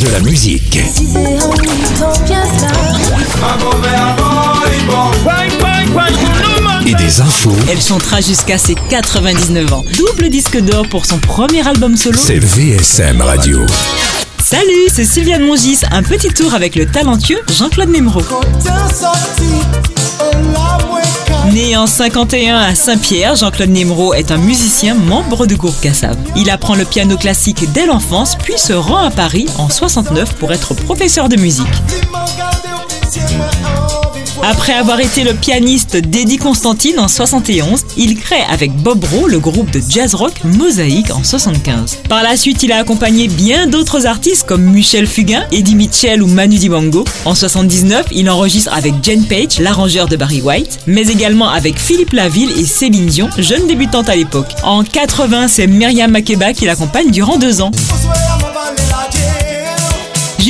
De la musique. Et des infos. Elle chantera jusqu'à ses 99 ans. Double disque d'or pour son premier album solo. C'est VSM Radio. Salut, c'est Sylviane Mongis. Un petit tour avec le talentueux Jean-Claude Nemro. Né en 51 à Saint-Pierre, Jean-Claude Nemro est un musicien membre de groupe Cassav. Il apprend le piano classique dès l'enfance, puis se rend à Paris en 69 pour être professeur de musique. Après avoir été le pianiste d'Eddie Constantine en 71, il crée avec Bob Rowe le groupe de jazz rock Mosaïque en 75. Par la suite, il a accompagné bien d'autres artistes comme Michel Fugain, Eddie Mitchell ou Manu Dibango. En 79, il enregistre avec Jen Page, l'arrangeur de Barry White, mais également avec Philippe Laville et Céline Dion, jeune débutante à l'époque. En 80, c'est Myriam Makeba qui l'accompagne durant deux ans.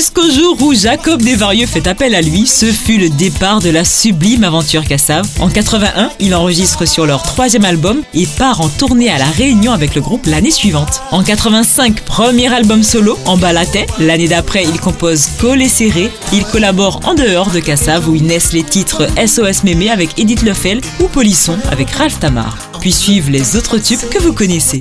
Jusqu'au jour où Jacob Desvarieux fait appel à lui, ce fut le départ de la sublime aventure Cassav. En 81, il enregistre sur leur troisième album et part en tournée à La Réunion avec le groupe l'année suivante. En 85, premier album solo, En Balatais. L'année d'après, il compose Col Serré. Il collabore en dehors de Cassav où il naissent les titres SOS Mémé avec Edith Lefel ou Polisson avec Ralph Tamar. Puis suivent les autres tubes que vous connaissez.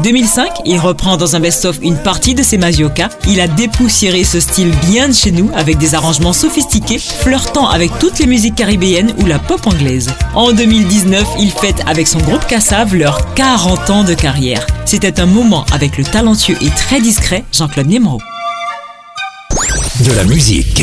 2005, il reprend dans un best-of une partie de ses Mazioka. Il a dépoussiéré ce style bien de chez nous avec des arrangements sophistiqués, flirtant avec toutes les musiques caribéennes ou la pop anglaise. En 2019, il fête avec son groupe Cassav leurs 40 ans de carrière. C'était un moment avec le talentueux et très discret Jean-Claude Nemro. De la musique.